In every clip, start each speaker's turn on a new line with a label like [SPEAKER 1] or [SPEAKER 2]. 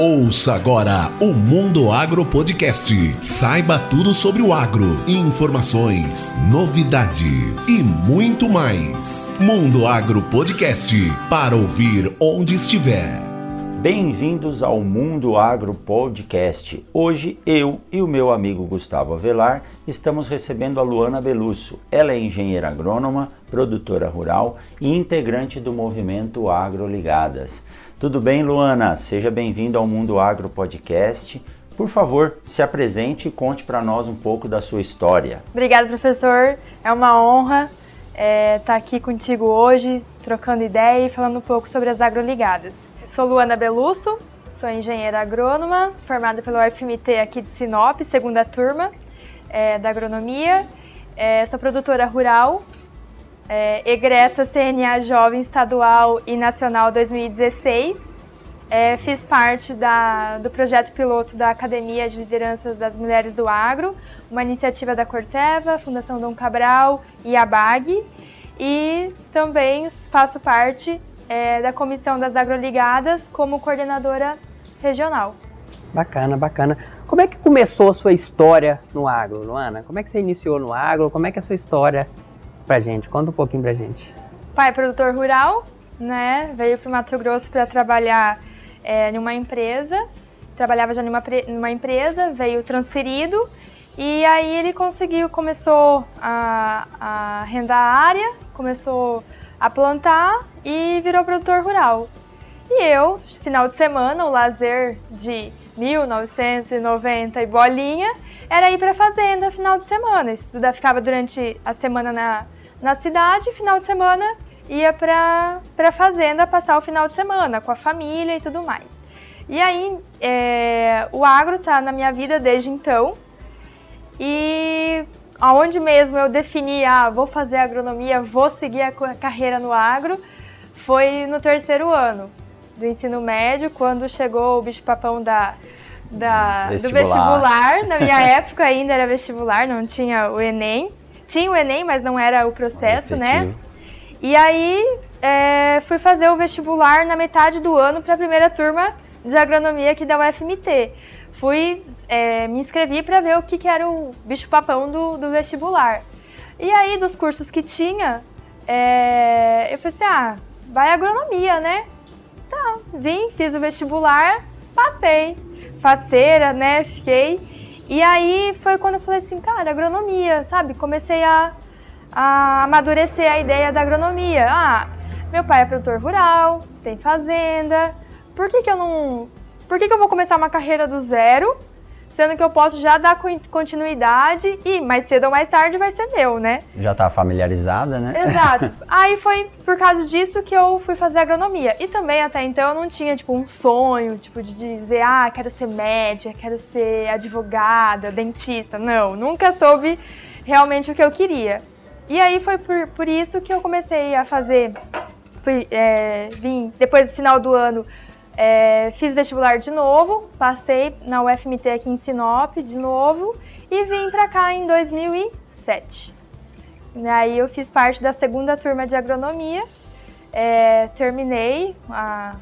[SPEAKER 1] Ouça agora o Mundo Agro Podcast. Saiba tudo sobre o agro, informações, novidades e muito mais. Mundo Agro Podcast para ouvir onde estiver.
[SPEAKER 2] Bem-vindos ao Mundo Agro Podcast. Hoje eu e o meu amigo Gustavo Avelar estamos recebendo a Luana Belusso. Ela é engenheira agrônoma, produtora rural e integrante do movimento Agro Ligadas. Tudo bem, Luana? Seja bem-vindo ao Mundo Agro Podcast. Por favor, se apresente e conte para nós um pouco da sua história.
[SPEAKER 3] Obrigada, professor. É uma honra estar é, tá aqui contigo hoje, trocando ideia e falando um pouco sobre as agroligadas. Sou Luana Belusso, sou engenheira agrônoma, formada pelo UFMT aqui de Sinop, segunda turma é, da agronomia. É, sou produtora rural, é, egressa CNA Jovem Estadual e Nacional 2016. É, fiz parte da, do projeto piloto da Academia de Lideranças das Mulheres do Agro, uma iniciativa da Corteva, Fundação Dom Cabral e a BAG. E também faço parte é, da Comissão das Agroligadas como coordenadora regional.
[SPEAKER 4] Bacana, bacana. Como é que começou a sua história no agro, Luana? Como é que você iniciou no agro? Como é que é a sua história pra gente? Conta um pouquinho pra gente.
[SPEAKER 3] Pai produtor rural, né? Veio para o Mato Grosso para trabalhar é, numa empresa. Trabalhava já numa, numa empresa, veio transferido e aí ele conseguiu, começou a, a arrendar a área, começou a plantar e virou produtor rural. E eu, final de semana, o lazer de 1990 e bolinha, era ir para fazenda final de semana. Estudar, ficava durante a semana na, na cidade, final de semana ia para a fazenda passar o final de semana com a família e tudo mais. E aí, é, o agro está na minha vida desde então. E aonde mesmo eu defini, ah, vou fazer agronomia, vou seguir a carreira no agro, foi no terceiro ano do ensino médio, quando chegou o bicho-papão da, da, vestibular. do vestibular. Na minha época ainda era vestibular, não tinha o Enem. Tinha o Enem, mas não era o processo, né? E aí é, fui fazer o vestibular na metade do ano para a primeira turma de agronomia aqui da UFMT fui, é, me inscrevi para ver o que, que era o bicho-papão do, do vestibular. E aí, dos cursos que tinha, é, eu falei assim, ah, vai agronomia, né? Tá, vim, fiz o vestibular, passei. Faceira, né, fiquei. E aí foi quando eu falei assim, cara, agronomia, sabe? Comecei a, a amadurecer a ideia da agronomia. Ah, meu pai é produtor rural, tem fazenda, por que, que eu não por que, que eu vou começar uma carreira do zero, sendo que eu posso já dar continuidade e mais cedo ou mais tarde vai ser meu, né?
[SPEAKER 2] Já tá familiarizada, né?
[SPEAKER 3] Exato. Aí foi por causa disso que eu fui fazer agronomia. E também até então eu não tinha, tipo, um sonho, tipo, de dizer, ah, quero ser médica, quero ser advogada, dentista. Não, nunca soube realmente o que eu queria. E aí foi por, por isso que eu comecei a fazer. Fui, é, vim, depois do final do ano, é, fiz vestibular de novo, passei na UFMT aqui em Sinop de novo e vim para cá em 2007. Aí eu fiz parte da segunda turma de agronomia, é, terminei a,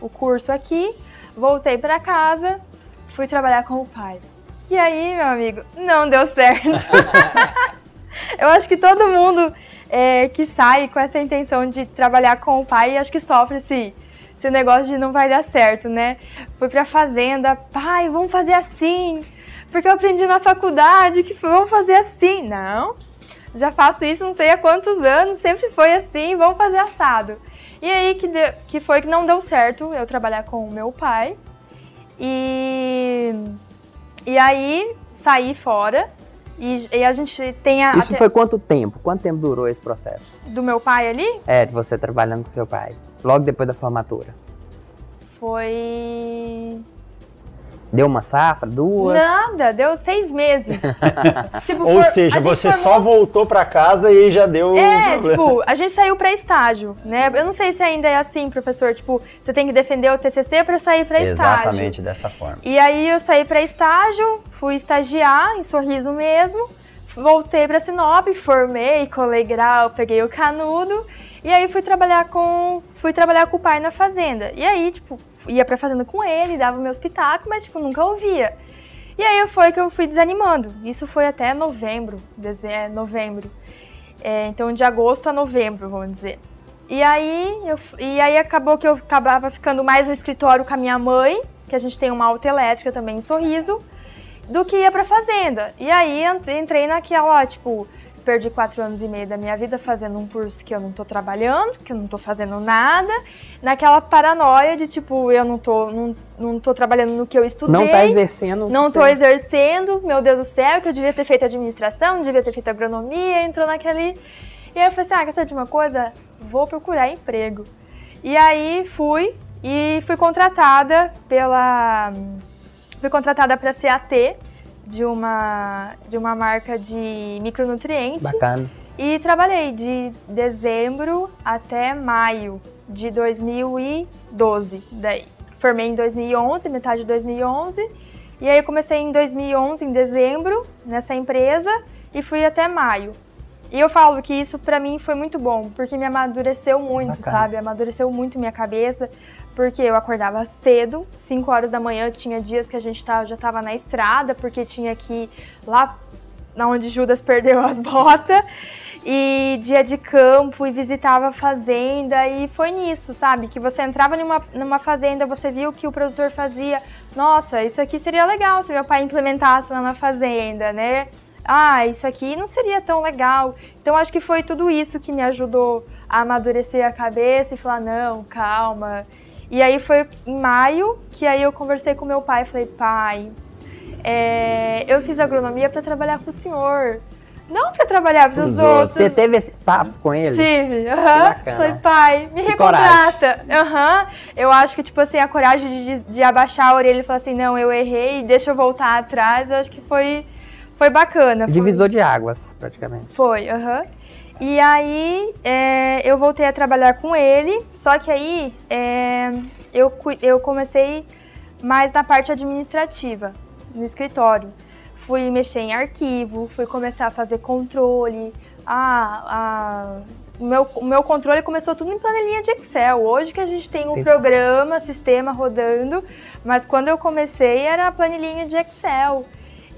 [SPEAKER 3] o curso aqui, voltei para casa, fui trabalhar com o pai. E aí, meu amigo, não deu certo. eu acho que todo mundo é, que sai com essa intenção de trabalhar com o pai, acho que sofre esse esse negócio de não vai dar certo, né? Fui pra fazenda, pai, vamos fazer assim, porque eu aprendi na faculdade que vamos fazer assim. Não, já faço isso não sei há quantos anos, sempre foi assim, vamos fazer assado. E aí que, deu, que foi que não deu certo eu trabalhar com o meu pai. E, e aí saí fora. E, e a gente tem a.
[SPEAKER 4] Isso foi quanto tempo? Quanto tempo durou esse processo?
[SPEAKER 3] Do meu pai ali?
[SPEAKER 4] É, de você trabalhando com seu pai logo depois da formatura?
[SPEAKER 3] Foi.
[SPEAKER 4] Deu uma safra, duas?
[SPEAKER 3] Nada, deu seis meses.
[SPEAKER 2] tipo, Ou for, seja, você formou... só voltou para casa e já deu.
[SPEAKER 3] É, tipo, a gente saiu para estágio, né? Eu não sei se ainda é assim, professor. Tipo, você tem que defender o TCC para sair para estágio.
[SPEAKER 2] Exatamente dessa forma.
[SPEAKER 3] E aí eu saí para estágio, fui estagiar em Sorriso mesmo voltei para Sinop, formei, colei grau, peguei o canudo e aí fui trabalhar com fui trabalhar com o pai na fazenda. E aí, tipo, ia pra fazenda com ele, dava meus pitacos, mas tipo, nunca ouvia. E aí foi que eu fui desanimando. Isso foi até novembro, é, novembro. É, então de agosto a novembro, vamos dizer. E aí, eu, e aí acabou que eu acabava ficando mais no escritório com a minha mãe, que a gente tem uma auto elétrica também em Sorriso, do que ia pra fazenda. E aí entrei naquela, tipo, perdi quatro anos e meio da minha vida fazendo um curso que eu não tô trabalhando, que eu não tô fazendo nada, naquela paranoia de tipo, eu não tô, não, não tô trabalhando no que eu estudei.
[SPEAKER 4] Não tá exercendo.
[SPEAKER 3] Não tô exercendo, meu Deus do céu, que eu devia ter feito administração, devia ter feito agronomia, entrou naquele. E aí eu falei assim, ah, quer saber de uma coisa? Vou procurar emprego. E aí fui e fui contratada pela. Fui contratada para CAT, de uma, de uma marca de micronutrientes.
[SPEAKER 4] Bacana.
[SPEAKER 3] E trabalhei de dezembro até maio de 2012. Daí formei em 2011, metade de 2011. E aí comecei em 2011, em dezembro, nessa empresa e fui até maio. E eu falo que isso para mim foi muito bom, porque me amadureceu muito, Bacana. sabe? Amadureceu muito minha cabeça, porque eu acordava cedo, 5 horas da manhã, tinha dias que a gente tava, já tava na estrada, porque tinha que ir lá onde Judas perdeu as botas, e dia de campo, e visitava a fazenda, e foi nisso, sabe? Que você entrava numa, numa fazenda, você viu o que o produtor fazia, nossa, isso aqui seria legal se meu pai implementasse lá na fazenda, né? ah, isso aqui não seria tão legal. Então acho que foi tudo isso que me ajudou a amadurecer a cabeça e falar, não, calma. E aí foi em maio que aí eu conversei com meu pai e falei, pai, é, eu fiz agronomia para trabalhar com o senhor. Não para trabalhar para os outros.
[SPEAKER 4] Você teve esse papo com ele?
[SPEAKER 3] Tive. Uh -huh. Falei, pai, me que recontrata. Uh -huh. Eu acho que, tipo assim, a coragem de, de abaixar a orelha e falar assim, não, eu errei, deixa eu voltar atrás, eu acho que foi foi bacana.
[SPEAKER 4] Divisor foi... de águas, praticamente.
[SPEAKER 3] Foi, aham. Uhum. E aí é, eu voltei a trabalhar com ele, só que aí é, eu, eu comecei mais na parte administrativa, no escritório. Fui mexer em arquivo, fui começar a fazer controle. Ah, a, o meu, o meu controle começou tudo em planilhinha de Excel. Hoje que a gente tem um tem programa, sistema rodando, mas quando eu comecei era planilhinha de Excel.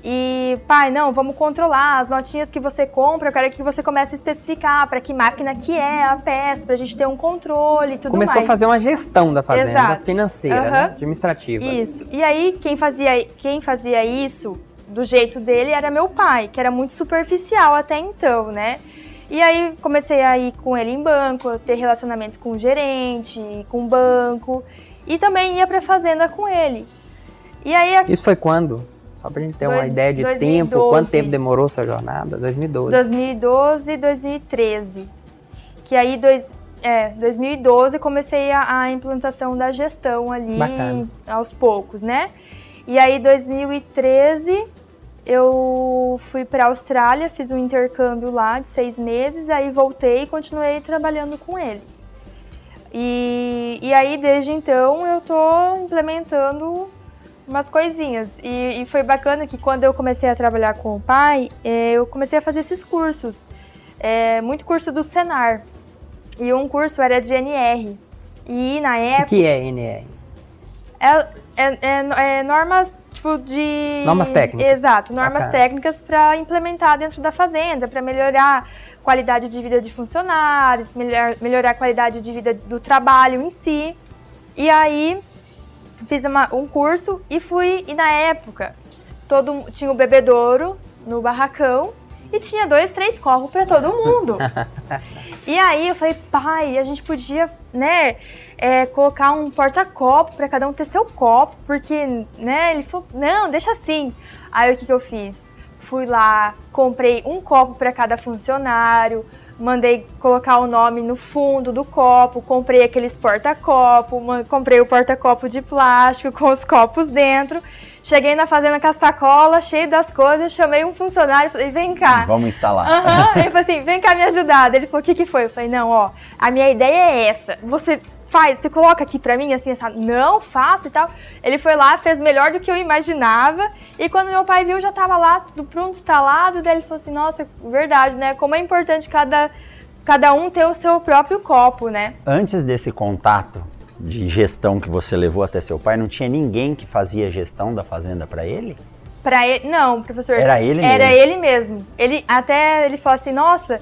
[SPEAKER 3] E, pai, não, vamos controlar as notinhas que você compra, eu quero que você comece a especificar para que máquina que é a peça, para a gente ter um controle e tudo
[SPEAKER 4] Começou
[SPEAKER 3] mais.
[SPEAKER 4] a fazer uma gestão da fazenda Exato. financeira, uhum. né? administrativa.
[SPEAKER 3] Isso. E aí, quem fazia, quem fazia isso do jeito dele era meu pai, que era muito superficial até então, né? E aí comecei a ir com ele em banco, ter relacionamento com o gerente, com o banco, e também ia para fazenda com ele.
[SPEAKER 4] E aí a... Isso foi quando? Só pra gente ter Dois, uma ideia de 2012. tempo, quanto tempo demorou essa jornada? 2012.
[SPEAKER 3] 2012 e 2013. Que aí, dois, é, 2012 comecei a, a, implantação da gestão ali Bacana. aos poucos, né? E aí, 2013, eu fui para a Austrália, fiz um intercâmbio lá de seis meses, aí voltei e continuei trabalhando com ele. E, e aí, desde então, eu tô implementando umas coisinhas. E, e, foi bacana que quando eu comecei a trabalhar com o pai, é, eu comecei a fazer esses cursos. É, muito curso do Senar. E um curso era de NR. E na época.
[SPEAKER 4] O que é NR?
[SPEAKER 3] É, é, é, é normas tipo de.
[SPEAKER 4] Normas técnicas.
[SPEAKER 3] Exato, normas técnicas para implementar dentro da fazenda, para melhorar a qualidade de vida de funcionários, melhor, melhorar a qualidade de vida do trabalho em si. E aí fiz uma, um curso e fui. E na época, todo tinha o bebedouro no barracão e tinha dois, três copos para todo mundo. e aí eu falei, pai, a gente podia, né, é, colocar um porta-copo para cada um ter seu copo, porque, né, ele falou, não, deixa assim. Aí o que, que eu fiz? Fui lá, comprei um copo para cada funcionário, mandei colocar o nome no fundo do copo, comprei aqueles porta-copo, comprei o porta-copo de plástico com os copos dentro. Cheguei na fazenda com a sacola, cheio das coisas, chamei um funcionário e falei, vem cá.
[SPEAKER 2] Vamos instalar.
[SPEAKER 3] Uhum. Ele falou assim, vem cá me ajudar. Ele falou, o que, que foi? Eu falei, não, ó, a minha ideia é essa. Você faz, você coloca aqui pra mim, assim, essa, não, faço e tal. Ele foi lá, fez melhor do que eu imaginava. E quando meu pai viu, já tava lá, tudo pronto, instalado. Daí ele falou assim, nossa, verdade, né? Como é importante cada, cada um ter o seu próprio copo, né?
[SPEAKER 2] Antes desse contato de gestão que você levou até seu pai, não tinha ninguém que fazia gestão da fazenda para ele?
[SPEAKER 3] Para ele, não, professor.
[SPEAKER 2] Era ele mesmo.
[SPEAKER 3] Era ele mesmo. Ele até ele falou assim, nossa,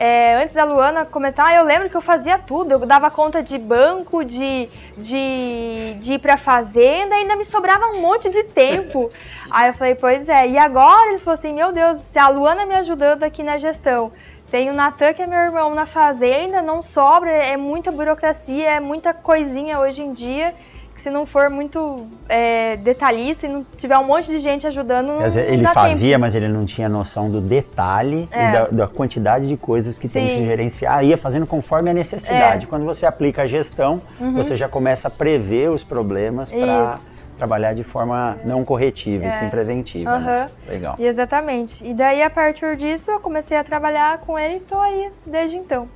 [SPEAKER 3] é, antes da Luana começar, eu lembro que eu fazia tudo. Eu dava conta de banco, de, de, de ir pra fazenda, ainda me sobrava um monte de tempo. Aí eu falei, pois é. E agora ele falou assim: meu Deus, se a Luana me ajudando aqui na gestão, tem o Natan, que é meu irmão, na fazenda, não sobra, é muita burocracia, é muita coisinha hoje em dia se não for muito é, detalhista e não tiver um monte de gente ajudando, não,
[SPEAKER 2] ele
[SPEAKER 3] dá
[SPEAKER 2] fazia,
[SPEAKER 3] tempo.
[SPEAKER 2] mas ele não tinha noção do detalhe
[SPEAKER 3] É.
[SPEAKER 2] e da, da quantidade de coisas que tem que
[SPEAKER 3] Sim.
[SPEAKER 2] se gerenciar. Ia fazendo conforme a necessidade.
[SPEAKER 3] É. Uhum.
[SPEAKER 2] Quando você aplica a gestão, você já começa a prever os problemas para trabalhar de forma não corretiva, e
[SPEAKER 3] É.
[SPEAKER 2] sim preventiva. né?
[SPEAKER 3] Aham.
[SPEAKER 2] Legal.
[SPEAKER 3] E exatamente. E daí, a partir disso, eu comecei a trabalhar com ele e tô aí desde então.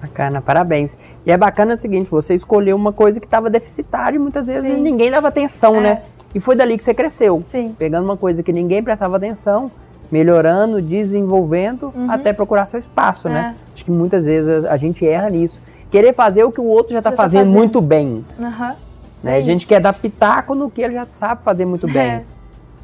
[SPEAKER 4] Bacana, parabéns. E é bacana o seguinte, você escolheu uma coisa que estava deficitária e muitas vezes
[SPEAKER 3] Sim.
[SPEAKER 4] ninguém dava atenção,
[SPEAKER 3] É.
[SPEAKER 4] né? E foi dali que você cresceu.
[SPEAKER 3] Sim.
[SPEAKER 4] Pegando uma coisa que ninguém prestava atenção, melhorando, desenvolvendo, até procurar seu espaço, né?
[SPEAKER 3] É.
[SPEAKER 4] Acho que muitas vezes a, gente erra nisso. Querer fazer o que o outro já está
[SPEAKER 3] tá
[SPEAKER 4] fazendo,
[SPEAKER 3] fazendo.
[SPEAKER 4] muito bem.
[SPEAKER 3] Aham.
[SPEAKER 4] Né?
[SPEAKER 3] É
[SPEAKER 4] a gente quer dar pitaco no que ele já sabe fazer muito bem.
[SPEAKER 3] É.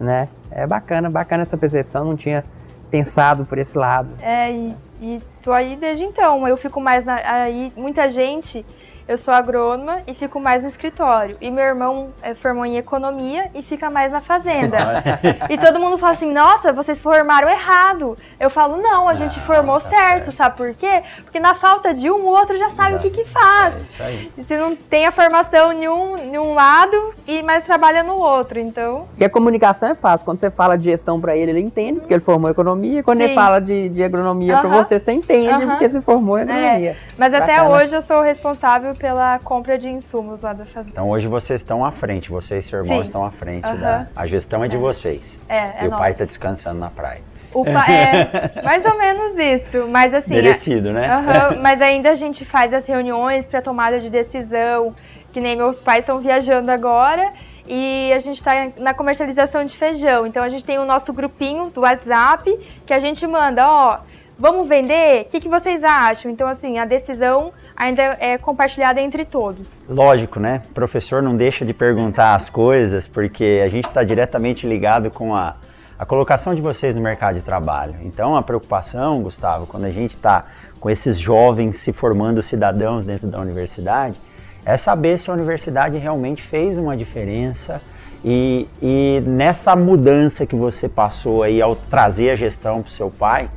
[SPEAKER 4] Né? É bacana, bacana essa percepção, não tinha pensado por esse lado.
[SPEAKER 3] É, e, e tô aí desde então. Eu fico mais na, aí, muita gente. Eu sou agrônoma e fico mais no escritório. E meu irmão é, formou em economia e fica mais na fazenda. e todo mundo fala assim: nossa, vocês formaram errado. Eu falo: não, a gente formou
[SPEAKER 2] tá
[SPEAKER 3] certo.
[SPEAKER 2] certo.
[SPEAKER 3] Sabe por quê? Porque na falta de um, o outro já sabe o que, que faz.
[SPEAKER 2] É isso aí.
[SPEAKER 3] E se não tem a formação em um, em um lado e mais trabalha no outro. Então,
[SPEAKER 4] E a comunicação é fácil. Quando você fala de gestão para ele, ele entende, porque ele formou economia. Quando ele
[SPEAKER 3] Sim.
[SPEAKER 4] fala de, de agronomia para
[SPEAKER 3] Aham.
[SPEAKER 4] você, você entende, porque você formou em agronomia.
[SPEAKER 3] mas até
[SPEAKER 4] Bacana.
[SPEAKER 3] hoje eu sou responsável pela compra de insumos lá da fazenda.
[SPEAKER 2] Então hoje vocês estão à frente, você e seu irmão
[SPEAKER 3] Sim.
[SPEAKER 2] estão à frente. Da, a gestão é de vocês.
[SPEAKER 3] É, é
[SPEAKER 2] e o pai está descansando na praia.
[SPEAKER 3] O pa- é mais ou menos isso, mas assim.
[SPEAKER 2] Merecido, né?
[SPEAKER 3] Aham, mas ainda a gente faz as reuniões para tomada de decisão, que nem meus pais estão viajando agora e a gente está na comercialização de feijão. Então a gente tem o nosso grupinho do WhatsApp que a gente manda, ó, vamos vender? O que, que vocês acham? Então assim, a decisão ainda é compartilhada entre todos.
[SPEAKER 2] Lógico, né? O professor não deixa de perguntar as coisas, porque a gente está diretamente ligado com a, a colocação de vocês no mercado de trabalho. Então, a preocupação, Gustavo, quando a gente está com esses jovens se formando cidadãos dentro da universidade, é saber se a universidade realmente fez uma diferença e, e nessa mudança que você passou aí ao trazer a gestão para o seu pai,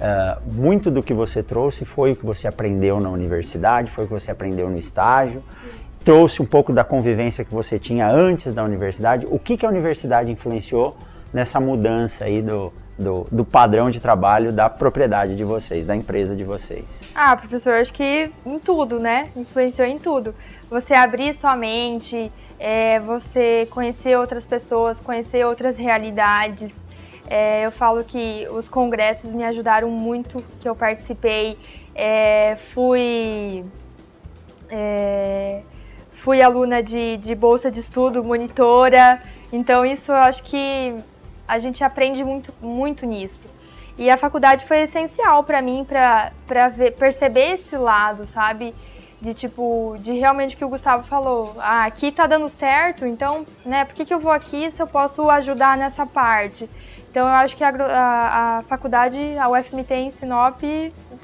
[SPEAKER 2] Uh, muito do que você trouxe foi o que você aprendeu na universidade, foi o que você aprendeu no estágio, trouxe um pouco da convivência que você tinha antes da universidade. O que, que a universidade influenciou nessa mudança aí do, do, do padrão de trabalho da propriedade de vocês, da empresa de vocês?
[SPEAKER 3] Ah, professor, acho que em tudo, né? Influenciou em tudo. Você abrir sua mente, é, você conhecer outras pessoas, conhecer outras realidades. É, eu falo que os congressos me ajudaram muito, que eu participei. É, fui é, fui aluna de, de bolsa de estudo, monitora. Então isso eu acho que a gente aprende muito, muito nisso. E a faculdade foi essencial para mim, para perceber esse lado, sabe? De tipo, de realmente o que o Gustavo falou. Ah, aqui tá dando certo, então, né, por que, que eu vou aqui se eu posso ajudar nessa parte? Então eu acho que a, a, a faculdade, a UFMT em Sinop,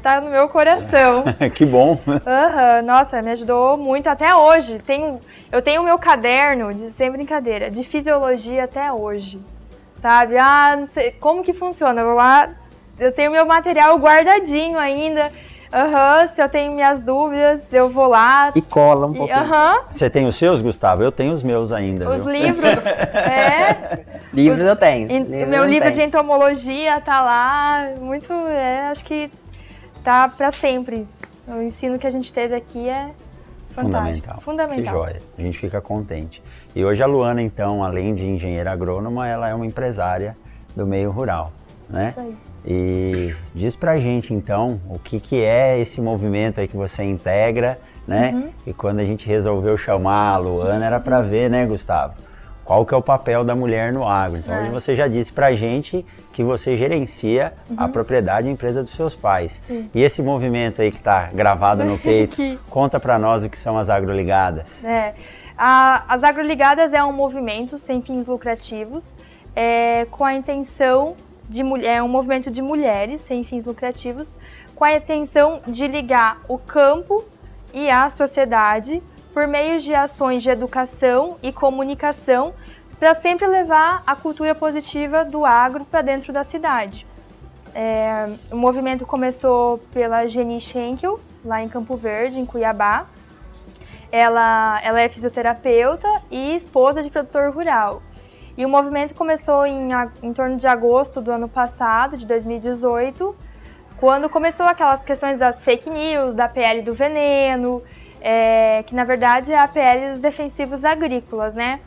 [SPEAKER 3] tá no meu coração.
[SPEAKER 2] que bom!
[SPEAKER 3] Aham, nossa, me ajudou muito até hoje. Tenho, eu tenho o meu caderno, de, sem brincadeira, de fisiologia até hoje. Sabe? Ah, não sei como que funciona. Eu vou lá, eu tenho meu material guardadinho ainda. Aham, se eu tenho minhas dúvidas, eu vou lá.
[SPEAKER 4] E cola um pouquinho.
[SPEAKER 3] Aham,
[SPEAKER 2] Você tem os seus, Gustavo? Eu tenho os meus ainda.
[SPEAKER 3] os
[SPEAKER 2] viu?
[SPEAKER 3] livros. é,
[SPEAKER 4] Livros eu tenho.
[SPEAKER 3] En-
[SPEAKER 4] livros
[SPEAKER 3] meu
[SPEAKER 4] eu
[SPEAKER 3] livro
[SPEAKER 4] tenho.
[SPEAKER 3] de entomologia tá lá, muito, é, acho que tá para sempre. O ensino que a gente teve aqui é fantástico.
[SPEAKER 2] Fundamental.
[SPEAKER 3] Fundamental.
[SPEAKER 2] Que joia. A gente fica contente. E hoje a Luana, então, além de engenheira agrônoma, ela é uma empresária do meio rural, né?
[SPEAKER 3] Isso aí.
[SPEAKER 2] E diz pra gente, então, o que, que é esse movimento aí que você integra, né?
[SPEAKER 3] Uhum.
[SPEAKER 2] E quando a gente resolveu chamar a Luana, era pra ver, né, Gustavo? qual que é o papel da mulher no agro. Então,
[SPEAKER 3] É.
[SPEAKER 2] hoje você já disse pra gente que você gerencia a propriedade e a empresa dos seus pais.
[SPEAKER 3] Uhum. Sim.
[SPEAKER 2] E esse movimento aí que tá gravado no peito,
[SPEAKER 3] Que-
[SPEAKER 2] conta pra nós o que são as agroligadas.
[SPEAKER 3] É, a- as agroligadas é um movimento sem fins lucrativos, é, com a intenção de é um movimento de mulheres sem fins lucrativos, com a intenção de ligar o campo e a sociedade por meio de ações de educação e comunicação para sempre levar a cultura positiva do agro para dentro da cidade. É, o movimento começou pela Jenny Schenkel, lá em Campo Verde, em Cuiabá. Ela, ela é fisioterapeuta e esposa de produtor rural. E o movimento começou em, em torno de agosto do ano passado, de 2018, quando começou aquelas questões das fake news, da PL do veneno, é, que na verdade é a PL dos defensivos agrícolas, né?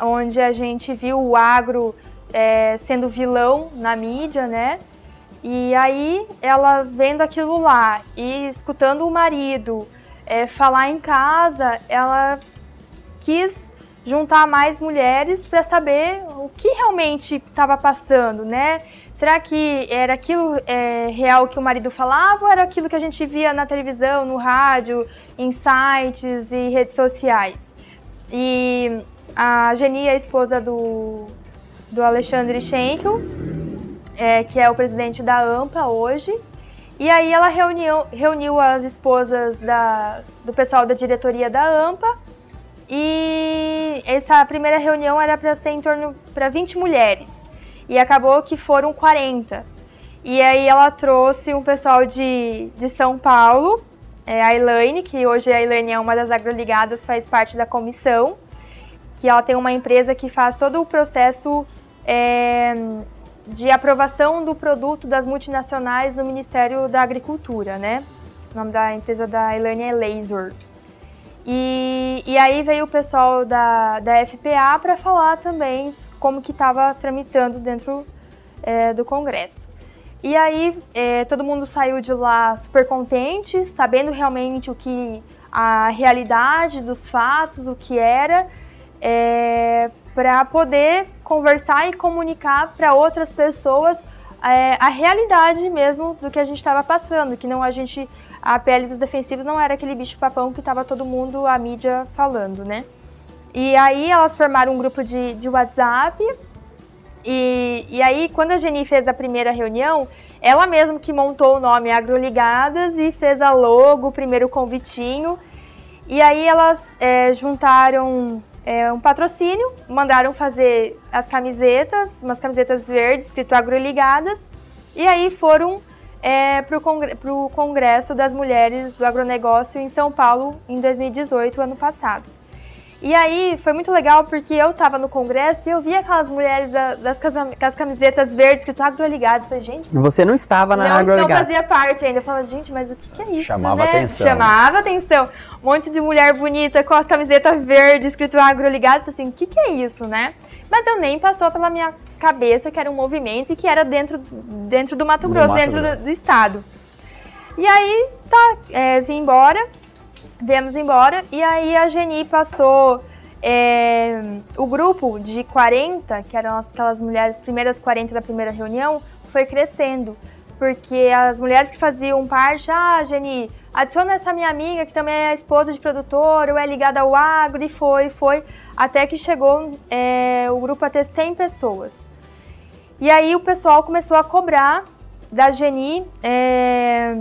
[SPEAKER 3] Onde a gente viu o agro é, sendo vilão na mídia, né? E aí ela vendo aquilo lá e escutando o marido é, falar em casa, ela quis juntar mais mulheres para saber o que realmente estava passando, né? Será que era aquilo é, real que o marido falava ou era aquilo que a gente via na televisão, no rádio, em sites e redes sociais? E a Geni a esposa do, do Alexandre Schenkel, é, que é o presidente da AMPA hoje. E aí ela reuniu, reuniu as esposas da, do pessoal da diretoria da AMPA e essa primeira reunião era para ser em torno para 20 mulheres. E acabou que foram 40. E aí ela trouxe um pessoal de, de São Paulo, é, a Elaine, que hoje a Elaine é uma das agroligadas, faz parte da comissão, que ela tem uma empresa que faz todo o processo é, de aprovação do produto das multinacionais no Ministério da Agricultura, né? O nome da empresa da Elaine é Laser. E, e aí veio o pessoal da, da FPA para falar também como que estava tramitando dentro é, do Congresso. E aí é, todo mundo saiu de lá super contente, sabendo realmente o que a realidade dos fatos, o que era, é, para poder conversar e comunicar para outras pessoas é, a realidade mesmo do que a gente estava passando, que não a gente a pele dos defensivos não era aquele bicho papão que estava todo mundo a mídia falando, né? E aí elas formaram um grupo de, de WhatsApp e, e aí, quando a Geni fez a primeira reunião, ela mesma que montou o nome Agroligadas e fez a logo, o primeiro convitinho. E aí elas é, juntaram é, um patrocínio, mandaram fazer as camisetas, umas camisetas verdes, escrito Agroligadas. E aí foram é, para o congre Congresso das Mulheres do Agronegócio em São Paulo em 2018, ano passado. E aí foi muito legal porque eu tava no congresso e eu vi aquelas mulheres da- das as camisetas verdes escrito agroligadas. Falei, gente,
[SPEAKER 4] Você não estava na
[SPEAKER 3] não, não fazia parte ainda. Eu falava, gente, mas o que, que é isso?
[SPEAKER 2] Chamava
[SPEAKER 3] né?
[SPEAKER 2] atenção.
[SPEAKER 3] Chamava atenção. Um monte de mulher bonita com as camisetas verdes escrito agroligadas. Assim, o que, que é isso, né? Mas eu nem passou pela minha cabeça que era um movimento e que era dentro, dentro do Mato
[SPEAKER 2] Do
[SPEAKER 3] Grosso,
[SPEAKER 2] Mato
[SPEAKER 3] dentro do-
[SPEAKER 2] Grosso.
[SPEAKER 3] do estado. E aí, tá, é, vim embora, viemos embora, e aí a Geni passou é, o grupo de 40, que eram aquelas mulheres, primeiras 40 da primeira reunião, foi crescendo. Porque as mulheres que faziam parte, ah, Geni, adiciona essa minha amiga que também é esposa de produtor, ou é ligada ao agro, e foi, foi, até que chegou é, o grupo a ter 100 pessoas. E aí o pessoal começou a cobrar da Geni é,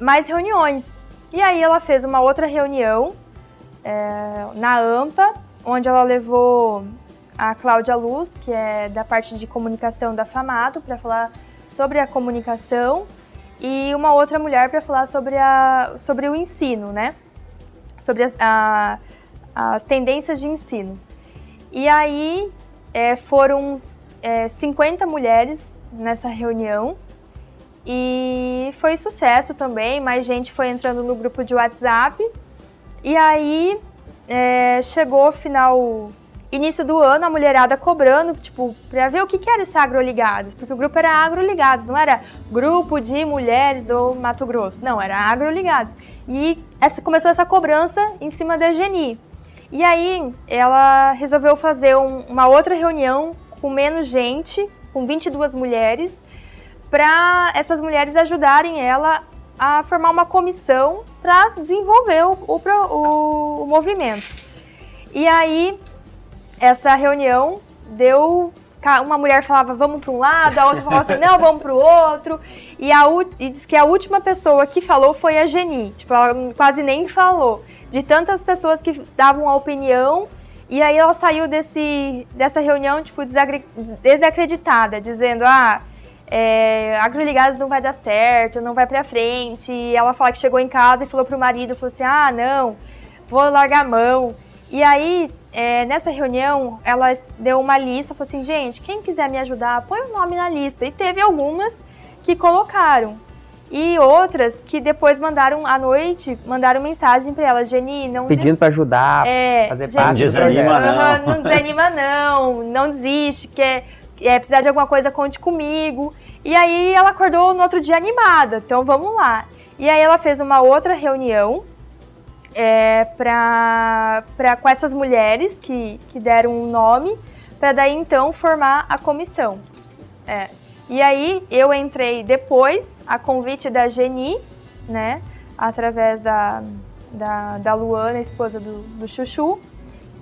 [SPEAKER 3] mais reuniões. E aí ela fez uma outra reunião é, na AMPA, onde ela levou a Cláudia Luz, que é da parte de comunicação da FAMATO, para falar sobre a comunicação, e uma outra mulher para falar sobre, a, sobre o ensino, né? Sobre as, a- as tendências de ensino. E aí é, foram é, 50 mulheres nessa reunião. E foi sucesso também, mais gente foi entrando no grupo de WhatsApp. E aí é, chegou final, início do ano, a mulherada cobrando, tipo, pra ver o que, que era esse agroligados. Porque o grupo era agroligados, não era grupo de mulheres do Mato Grosso. Não, era agroligados. E essa, começou essa cobrança em cima da Geni. E aí ela resolveu fazer um, uma outra reunião com menos gente, com 22 mulheres, para essas mulheres ajudarem ela a formar uma comissão para desenvolver o, o, o, movimento. E aí essa reunião deu uma mulher falava vamos para um lado, a outra falava assim, não, vamos para o outro. E, a, e diz que a última pessoa que falou foi a Geni. Tipo, ela quase nem falou. De tantas pessoas que davam a opinião. E aí ela saiu desse, dessa reunião, tipo, desacreditada, dizendo, ah, é, agroligados não vai dar certo, não vai pra frente. E ela fala que chegou em casa e falou pro marido, falou assim, ah, não, vou largar a mão. E aí é, nessa reunião, ela deu uma lista, falou assim, gente, quem quiser me ajudar, põe o um nome na lista. E teve algumas que colocaram. E outras que depois mandaram à noite, mandaram mensagem para ela, Geni, não
[SPEAKER 4] pedindo para ajudar,
[SPEAKER 2] é, fazer Geni, parte não desanima não.
[SPEAKER 3] não desanima não, não desiste, quer é, precisar de alguma coisa, conte comigo. E aí ela acordou no outro dia animada, então vamos lá. E aí ela fez uma outra reunião é, pra, pra, com essas mulheres que, que deram um nome, para daí então formar a comissão. É. E aí eu entrei depois, a convite da Geni, né, através da, da, da Luana, esposa do, do Chuchu,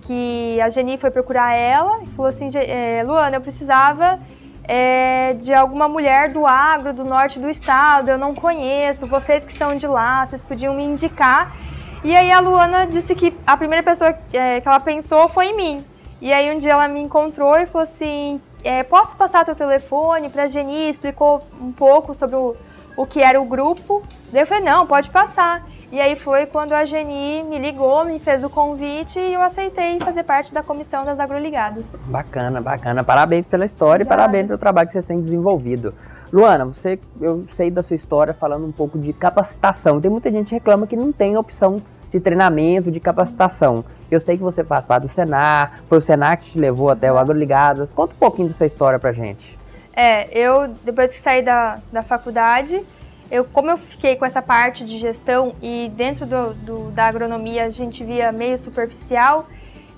[SPEAKER 3] que a Geni foi procurar ela e falou assim, é, Luana, eu precisava é, de alguma mulher do agro, do norte do estado, eu não conheço, vocês que são de lá, vocês podiam me indicar. E aí a Luana disse que a primeira pessoa é, que ela pensou foi em mim. E aí um dia ela me encontrou e falou assim, é, posso passar teu telefone para a Geni? Explicou um pouco sobre o, o que era o grupo. Daí eu falei, não, pode passar. E aí foi quando a Geni me ligou, me fez o convite e eu aceitei fazer parte da comissão das agroligadas.
[SPEAKER 4] Bacana, bacana. Parabéns pela história Obrigada. e parabéns pelo trabalho que vocês têm desenvolvido. Luana, você, eu sei da sua história falando um pouco de capacitação. Tem muita gente que reclama que não tem opção de treinamento, de capacitação. Eu sei que você faz parte do Senar, foi o Senar que te levou até o Agroligadas. Conta um pouquinho dessa história pra gente.
[SPEAKER 3] É, eu, depois que saí da, da faculdade, eu, como eu fiquei com essa parte de gestão e dentro do, do da agronomia a gente via meio superficial,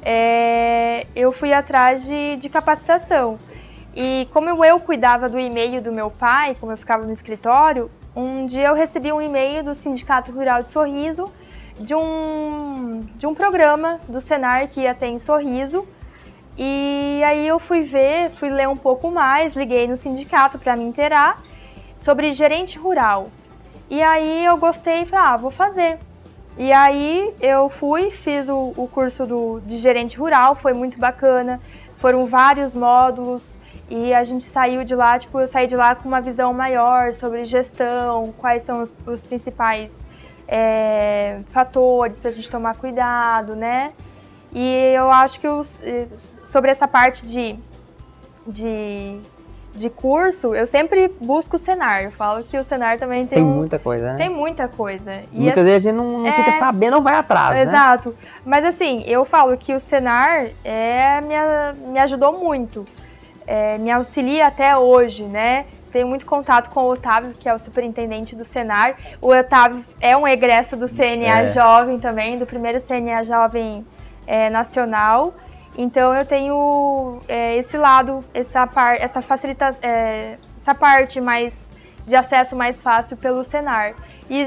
[SPEAKER 3] é, eu fui atrás de, de capacitação. E como eu cuidava do e-mail do meu pai, como eu ficava no escritório, um dia eu recebi um e-mail do Sindicato Rural de Sorriso de um, de um programa do Senar que ia ter em Sorriso. E aí eu fui ver, fui ler um pouco mais, liguei no sindicato para me inteirar sobre gerente rural. E aí eu gostei e falei, ah, vou fazer. E aí eu fui, fiz o, o curso do, de gerente rural, foi muito bacana. Foram vários módulos, e a gente saiu de lá, tipo, eu saí de lá com uma visão maior sobre gestão, quais são os, os principais é, fatores para a gente tomar cuidado, né? E eu acho que os, sobre essa parte de, de, de curso, eu sempre busco o Senar. Eu falo que o Senar também tem.
[SPEAKER 4] Tem muita coisa, né?
[SPEAKER 3] Tem muita coisa.
[SPEAKER 4] E Muitas assim, vezes a gente não, não é, fica sabendo, não vai atrás.
[SPEAKER 3] Né? Exato. Né? Mas assim, eu falo que o Senar é, me, me ajudou muito é, me auxilia até hoje, né? Tenho muito contato com o Otávio, que é o superintendente do Senar. O Otávio é um egresso do CNA é. Jovem também, do primeiro CNA Jovem é, Nacional. Então eu tenho é, esse lado, essa, par, essa facilita, é, essa parte mais de acesso mais fácil pelo Senar. E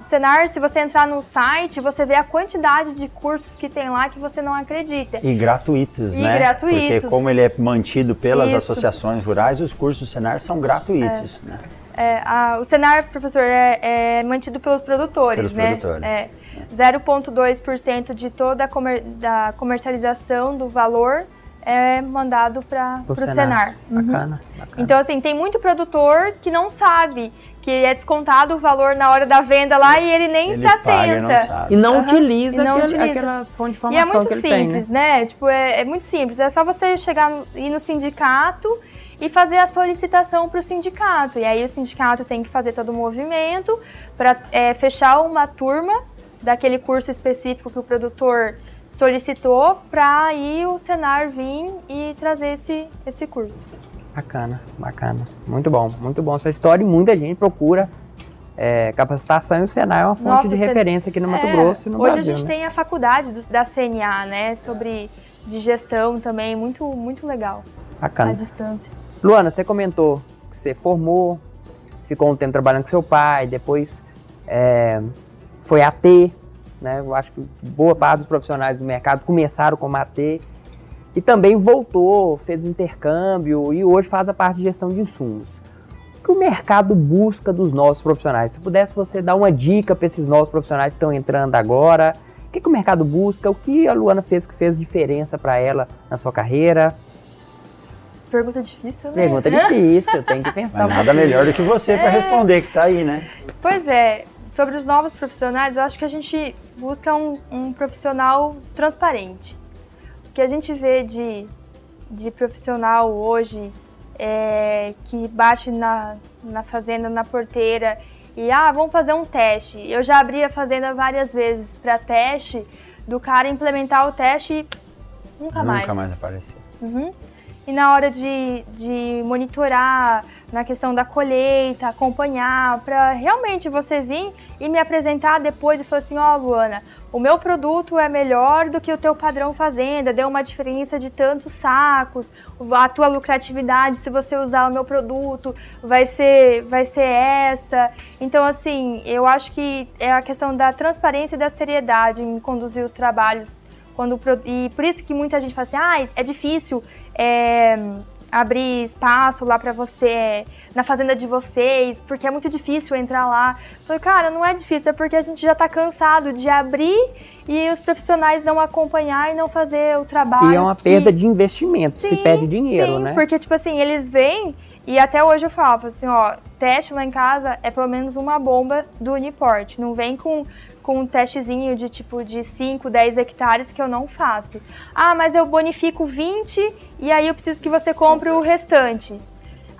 [SPEAKER 3] Senar, se você entrar no site, você vê a quantidade de cursos que tem lá que você não acredita.
[SPEAKER 2] E gratuitos,
[SPEAKER 3] e
[SPEAKER 2] né?
[SPEAKER 3] gratuitos.
[SPEAKER 2] Porque como ele é mantido pelas Isso. associações rurais, os cursos do Senar são gratuitos,
[SPEAKER 3] é.
[SPEAKER 2] né?
[SPEAKER 3] É, a, o Senar, professor, é, é, mantido pelos produtores,
[SPEAKER 2] pelos
[SPEAKER 3] né?
[SPEAKER 2] Produtores.
[SPEAKER 3] É, 0,2% de toda a comer, da comercialização do valor é mandado para o Senar. Senar.
[SPEAKER 4] Uhum. Bacana,
[SPEAKER 3] bacana. Então, assim, tem muito produtor que não sabe que é descontado o valor na hora da venda lá e ele nem ele se atenta.
[SPEAKER 4] Não e não, uhum. utiliza, e não aquele, utiliza aquela fonte de informação
[SPEAKER 3] E é muito
[SPEAKER 4] simples,
[SPEAKER 3] tem, né? né? Tipo, é, é, muito simples. É só você chegar ir no sindicato e fazer a solicitação para o sindicato. E aí o sindicato tem que fazer todo o movimento para é, fechar uma turma daquele curso específico que o produtor solicitou para aí o Senar vir e trazer esse, esse curso.
[SPEAKER 4] Bacana, bacana. Muito bom, muito bom essa história e muita gente procura é, capacitação e o Senai é uma fonte
[SPEAKER 3] Nossa,
[SPEAKER 4] de referência aqui no Mato
[SPEAKER 3] É,
[SPEAKER 4] Grosso e no
[SPEAKER 3] Hoje
[SPEAKER 4] Brasil.
[SPEAKER 3] a gente
[SPEAKER 4] né?
[SPEAKER 3] tem a faculdade do- da CNA, né? Sobre de gestão também, muito, muito legal.
[SPEAKER 4] Bacana.
[SPEAKER 3] distância.
[SPEAKER 4] Luana, você comentou que você formou, ficou um tempo trabalhando com seu pai, depois é, foi AT, né? Eu acho que boa parte dos profissionais do mercado começaram como AT e também voltou, fez intercâmbio e hoje faz a parte de gestão de insumos. O que o mercado busca dos nossos profissionais? Se pudesse você dar uma dica para esses novos profissionais que estão entrando agora, o que, que o mercado busca? O que a Luana fez que fez diferença para ela na sua carreira?
[SPEAKER 3] Pergunta difícil, né?
[SPEAKER 4] Pergunta difícil, tem que pensar.
[SPEAKER 2] Mas nada melhor do que você para responder, que tá aí, né?
[SPEAKER 3] Pois é, sobre os novos profissionais, eu acho que a gente busca um, um profissional transparente. O que a gente vê de, de profissional hoje é, que bate na, na fazenda, na porteira e, ah, vamos fazer um teste. Eu já abri a fazenda várias vezes para teste, do cara implementar o teste e nunca mais.
[SPEAKER 2] Nunca mais apareceu.
[SPEAKER 3] Uhum. E na hora de, de monitorar, na questão da colheita, acompanhar, para realmente você vir e me apresentar depois e falar assim, ó Luana, o meu produto é melhor do que o teu padrão fazenda, deu uma diferença de tantos sacos, a tua lucratividade se você usar o meu produto vai ser, vai ser essa. Então assim, eu acho que é a questão da transparência e da seriedade em conduzir os trabalhos quando, e por isso que muita gente fala assim, ah, é difícil é, abrir espaço lá pra você, na fazenda de vocês, porque é muito difícil entrar lá. Eu falei, cara, não é difícil, é porque a gente já tá cansado de abrir e os profissionais não acompanhar e não fazer o trabalho.
[SPEAKER 4] E é uma
[SPEAKER 3] que-
[SPEAKER 4] perda de investimento, se
[SPEAKER 3] Sim,
[SPEAKER 4] perde dinheiro,
[SPEAKER 3] sim,
[SPEAKER 4] né?
[SPEAKER 3] Porque, tipo assim, eles vêm e até hoje eu falo assim, ó, teste lá em casa é pelo menos uma bomba do Uniport. Não vem com, com um testezinho de tipo de 5, 10 hectares que eu não faço. Ah, mas eu bonifico 20 e aí eu preciso que você compre o restante.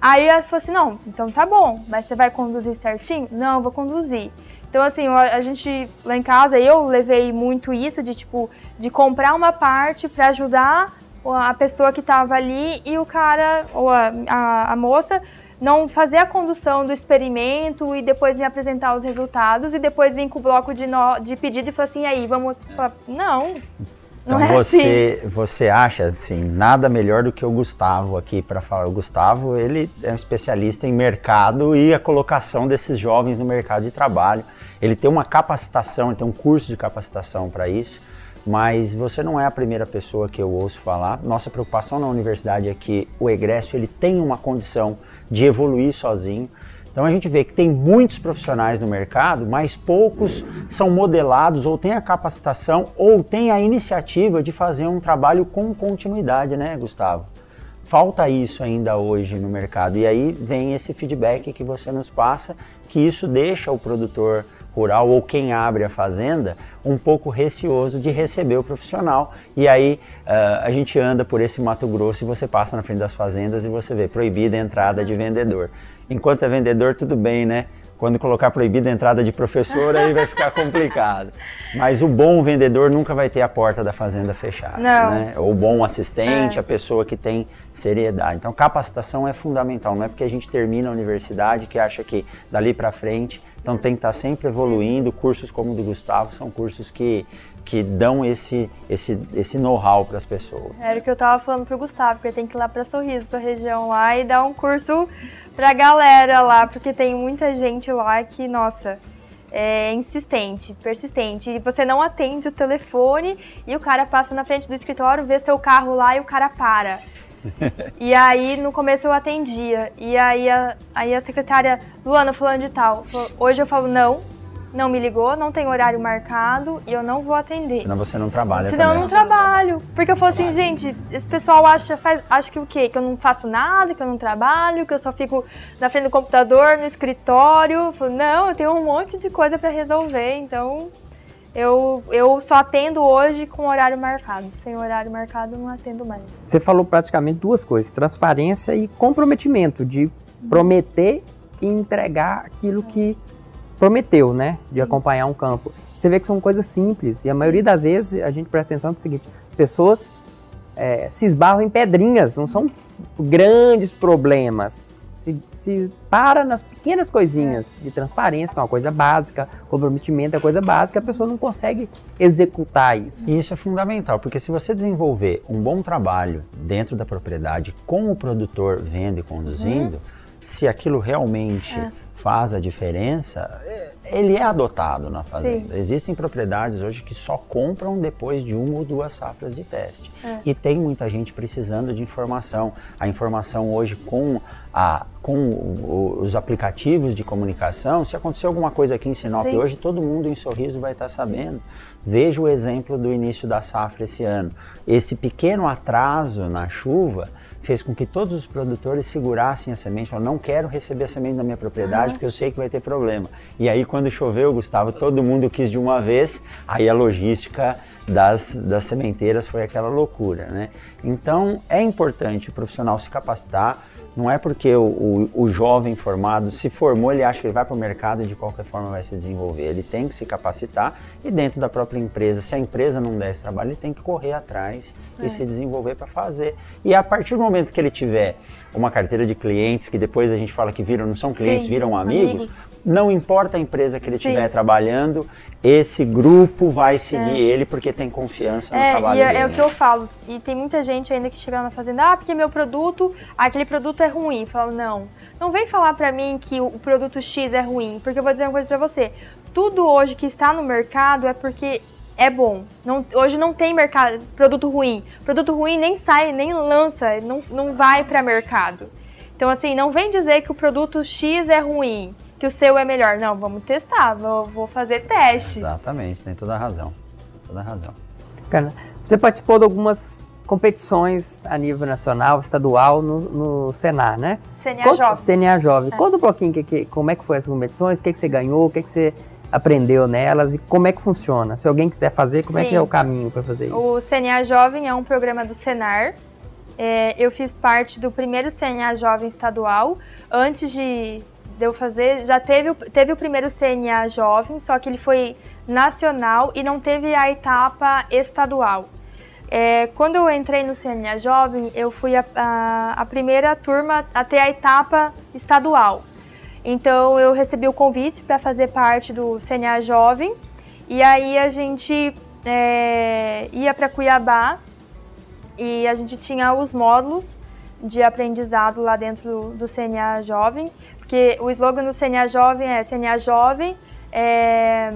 [SPEAKER 3] Aí ela falou assim, não, então tá bom, mas você vai conduzir certinho? Não, eu vou conduzir. Então, assim, a gente lá em casa, eu levei muito isso de tipo, de comprar uma parte para ajudar a pessoa que tava ali e o cara, ou a, a, a moça, não fazer a condução do experimento e depois me apresentar os resultados e depois vir com o bloco de, no, de pedido e falar assim, aí, vamos. falar, Não.
[SPEAKER 2] Então
[SPEAKER 3] não é assim.
[SPEAKER 2] você, você acha assim, nada melhor do que o Gustavo aqui para falar. O Gustavo, ele é um especialista em mercado e a colocação desses jovens no mercado de trabalho. Ele tem uma capacitação, ele tem um curso de capacitação para isso, mas você não é a primeira pessoa que eu ouço falar. Nossa preocupação na universidade é que o egresso ele tem uma condição de evoluir sozinho. Então a gente vê que tem muitos profissionais no mercado, mas poucos são modelados ou têm a capacitação ou têm a iniciativa de fazer um trabalho com continuidade, né, Gustavo? Falta isso ainda hoje no mercado. E aí vem esse feedback que você nos passa, que isso deixa o produtor rural ou quem abre a fazenda um pouco receoso de receber o profissional. E aí ah, a gente anda por esse Mato Grosso e você passa na frente das fazendas e você vê proibida a entrada de vendedor. Enquanto é vendedor, tudo bem, né? Quando colocar proibida a entrada de professor, aí vai ficar complicado. Mas o bom vendedor nunca vai ter a porta da fazenda fechada.
[SPEAKER 3] Não.
[SPEAKER 2] Né? O bom assistente,
[SPEAKER 3] É.
[SPEAKER 2] a pessoa que tem seriedade. Então, capacitação é fundamental. Não é porque a gente termina a universidade que acha que dali para frente. Então, tem que estar sempre evoluindo. Cursos como o do Gustavo são cursos que, que dão esse, esse, esse know-how para as pessoas.
[SPEAKER 3] Era o que eu tava falando pro Gustavo, que ele tem que ir lá pra Sorriso, pra região lá, e dar um curso pra galera lá, porque tem muita gente lá que, nossa, é insistente, persistente. E você não atende o telefone e o cara passa na frente do escritório, vê seu carro lá e o cara para. E aí, no começo eu atendia. E aí a, aí a secretária, Luana, fulano de tal. falou- Hoje eu falo, não, não me ligou, não tem horário marcado e eu não vou atender.
[SPEAKER 2] Senão você não trabalha
[SPEAKER 3] Senão eu
[SPEAKER 2] também.
[SPEAKER 3] não trabalho. Porque eu falo assim, gente, esse pessoal acha, faz, acha que o quê? Que eu não faço nada, que eu não trabalho, que eu só fico na frente do computador, no escritório. Eu falo, não, eu tenho um monte de coisa pra resolver, então eu, eu só atendo hoje com horário marcado. Sem horário marcado eu não atendo mais.
[SPEAKER 4] Você falou praticamente duas coisas: transparência e comprometimento de prometer e entregar aquilo que prometeu, né? De acompanhar um campo. Você vê que são coisas simples e a maioria das vezes a gente presta atenção no seguinte: pessoas é, se esbarram em pedrinhas, não são grandes problemas. se, se para nas pequenas coisinhas de transparência, que é uma coisa básica, comprometimento é coisa básica, a pessoa não consegue executar isso.
[SPEAKER 2] E isso é fundamental, porque se você desenvolver um bom trabalho dentro da propriedade com o produtor vendo e conduzindo, hum. se aquilo realmente é faz a diferença, ele é adotado na fazenda. Sim. Existem propriedades hoje que só compram depois de uma ou duas safras de teste. É. E tem muita gente precisando de informação. A informação hoje com, a, com os aplicativos de comunicação, se acontecer alguma coisa aqui em Sinop Sim. hoje, todo mundo em Sorriso vai estar sabendo. Veja o exemplo do início da safra esse ano. Esse pequeno atraso na chuva fez com que todos os produtores segurassem a semente, falaram, não quero receber a semente da minha propriedade porque eu sei que vai ter problema. E aí quando choveu, Gustavo, todo mundo quis de uma vez, aí a logística das, das sementeiras foi aquela loucura, né? Então é importante o profissional se capacitar, não é porque o, o, o, jovem formado se formou, ele acha que ele vai para o mercado e de qualquer forma vai se desenvolver. Ele tem que se capacitar e dentro da própria empresa, se a empresa não der esse trabalho, ele tem que correr atrás é. e se desenvolver para fazer. E a partir do momento que ele tiver uma carteira de clientes, que depois a gente fala que viram, não são clientes, Sim, viram amigos, amigos, não importa a empresa que ele estiver trabalhando, esse grupo vai seguir é. ele porque tem confiança no é, trabalho
[SPEAKER 3] e é,
[SPEAKER 2] dele.
[SPEAKER 3] É o que eu falo. E tem muita gente ainda que chega na fazenda, ah, porque meu produto, aquele produto é ruim. Falo, não, não vem falar pra mim que o produto X é ruim, porque eu vou dizer uma coisa pra você. Tudo hoje que está no mercado é porque é bom. Não, hoje não tem mercado, produto ruim. Produto ruim nem sai, nem lança, não, não vai para mercado. Então, assim, não vem dizer que o produto X é ruim que o seu é melhor. Não, vamos testar, vou, vou fazer teste.
[SPEAKER 2] Exatamente, tem toda a razão. Toda a razão.
[SPEAKER 4] Cara, você participou de algumas competições a nível nacional, estadual, no, no Senar, né?
[SPEAKER 3] CNA Conta, Jovem.
[SPEAKER 4] CNA Jovem. É. Conta um pouquinho que, que, como é que foi essas competições, o que, que você ganhou, o que, que você aprendeu nelas e como é que funciona. Se alguém quiser fazer, como Sim. é que é o caminho para fazer isso?
[SPEAKER 3] O CNA Jovem é um programa do Senar. É, eu fiz parte do primeiro CNA Jovem estadual. Antes de deu fazer, já teve, teve o primeiro CNA jovem, só que ele foi nacional e não teve a etapa estadual. É, quando eu entrei no CNA Jovem, eu fui a, a, a, primeira turma a ter a etapa estadual. Então eu recebi o convite para fazer parte do CNA Jovem e aí a gente é, ia para Cuiabá e a gente tinha os módulos de aprendizado lá dentro do, do CNA Jovem porque o slogan do CNA Jovem é CNA Jovem, é,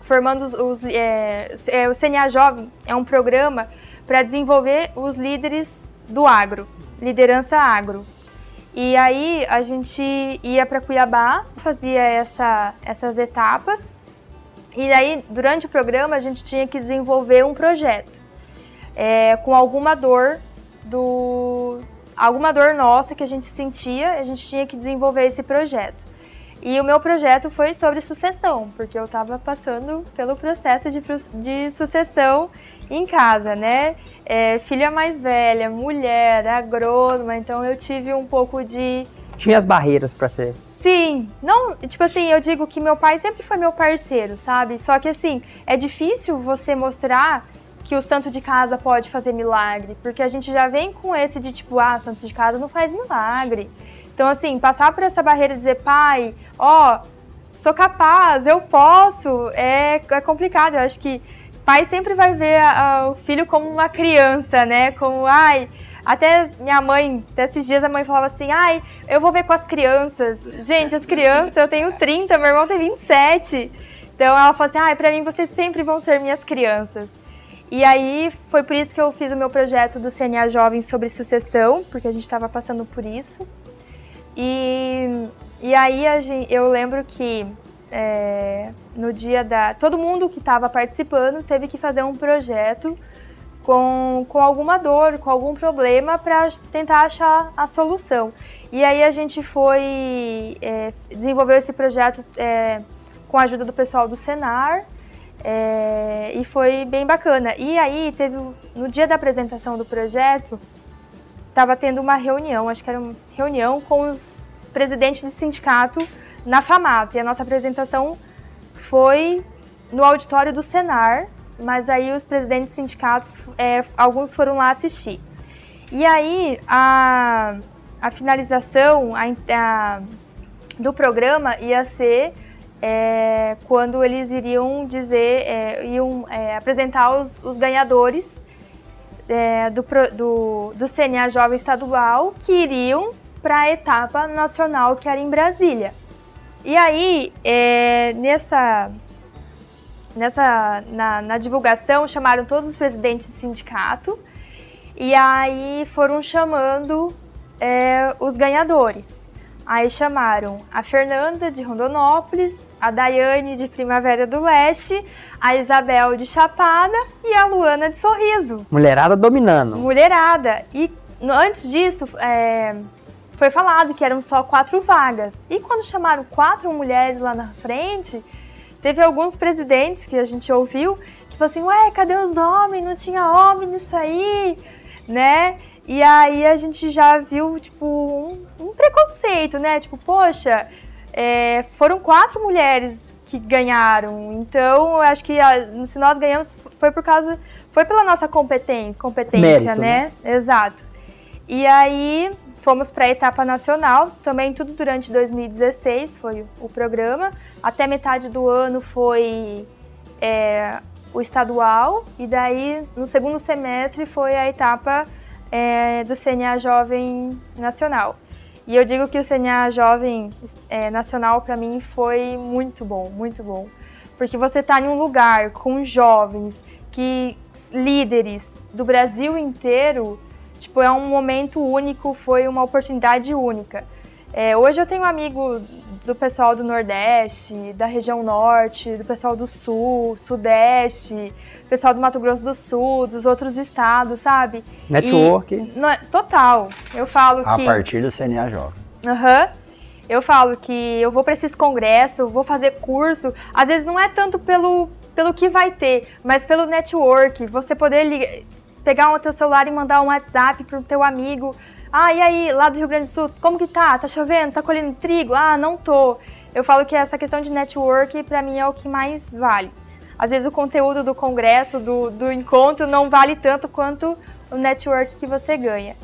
[SPEAKER 3] formando os, os é, é, o CNA Jovem é um programa para desenvolver os líderes do agro, liderança agro. E aí a gente ia para Cuiabá, fazia essa, essas etapas, e aí durante o programa a gente tinha que desenvolver um projeto é, com alguma dor do, alguma dor nossa que a gente sentia, a gente tinha que desenvolver esse projeto. E o meu projeto foi sobre sucessão, porque eu estava passando pelo processo de, de sucessão em casa, né? É, filha mais velha, mulher, agrônoma, então eu tive um pouco de.
[SPEAKER 4] Tinha as barreiras para ser.
[SPEAKER 3] Sim, não, tipo assim, eu digo que meu pai sempre foi meu parceiro, sabe? Só que assim, é difícil você mostrar que o santo de casa pode fazer milagre, porque a gente já vem com esse de tipo, ah, santo de casa não faz milagre. Então, assim, passar por essa barreira e dizer, pai, ó, sou capaz, eu posso, é, é complicado. Eu acho que pai sempre vai ver a, a, o filho como uma criança, né? Como, ai, até minha mãe, até esses dias a mãe falava assim, ai, eu vou ver com as crianças. Gente, as crianças, eu tenho 30, meu irmão tem 27. Então ela falou assim, ai, pra mim vocês sempre vão ser minhas crianças. E aí foi por isso que eu fiz o meu projeto do CNA Jovem sobre sucessão, porque a gente estava passando por isso. E, e aí gente, eu lembro que é, no dia da. Todo mundo que estava participando teve que fazer um projeto com, com alguma dor, com algum problema para tentar achar a solução. E aí a gente foi. É, desenvolveu esse projeto é, com a ajuda do pessoal do Senar é, e foi bem bacana. E aí teve no dia da apresentação do projeto, estava tendo uma reunião, acho que era uma reunião com os presidentes do sindicato na FAMAP. E a nossa apresentação foi no auditório do Senar, mas aí os presidentes dos sindicatos, é, alguns foram lá assistir. E aí a, a finalização a, a, do programa ia ser é, quando eles iriam dizer, é, iam é, apresentar os, os ganhadores é, do, do, do CNA Jovem Estadual que iriam para a etapa nacional que era em Brasília. E aí, é, nessa, nessa na, na, divulgação, chamaram todos os presidentes do sindicato e aí foram chamando é, os ganhadores. Aí chamaram a Fernanda de Rondonópolis, a Daiane de Primavera do Leste, a Isabel de Chapada e a Luana de Sorriso.
[SPEAKER 4] Mulherada dominando.
[SPEAKER 3] Mulherada. E antes disso, é, foi falado que eram só quatro vagas. E quando chamaram quatro mulheres lá na frente, teve alguns presidentes que a gente ouviu que falaram assim: Ué, cadê os homens? Não tinha homem nisso aí, né? E aí a gente já viu, tipo, um, um preconceito, né? Tipo, poxa, é, foram quatro mulheres que ganharam. Então, eu acho que a, se nós ganhamos foi por causa. Foi pela nossa competência, competência Mérito, né? né? Exato. E aí fomos para a etapa nacional, também tudo durante 2016 foi o programa. Até metade do ano foi é, o estadual, e daí no segundo semestre foi a etapa é, do CNA Jovem Nacional. E eu digo que o CNA Jovem é, Nacional para mim foi muito bom, muito bom. Porque você está em um lugar com jovens, que líderes do Brasil inteiro, tipo, é um momento único, foi uma oportunidade única. É, hoje eu tenho um amigo do pessoal do Nordeste, da região Norte, do pessoal do Sul, Sudeste, pessoal do Mato Grosso do Sul, dos outros estados, sabe?
[SPEAKER 4] Network.
[SPEAKER 3] E, no, total. Eu falo
[SPEAKER 2] a
[SPEAKER 3] que.
[SPEAKER 2] A partir do CNA Jovem.
[SPEAKER 3] Aham. Uhum. Eu falo que eu vou para esses congressos, vou fazer curso. Às vezes não é tanto pelo, pelo que vai ter, mas pelo network. Você poder ligar, pegar o teu celular e mandar um WhatsApp pro teu amigo ah, e aí, lá do Rio Grande do Sul, como que tá? Tá chovendo? Tá colhendo trigo? Ah, não tô. Eu falo que essa questão de network, para mim, é o que mais vale. Às vezes o conteúdo do congresso, do, do encontro, não vale tanto quanto o network que você ganha.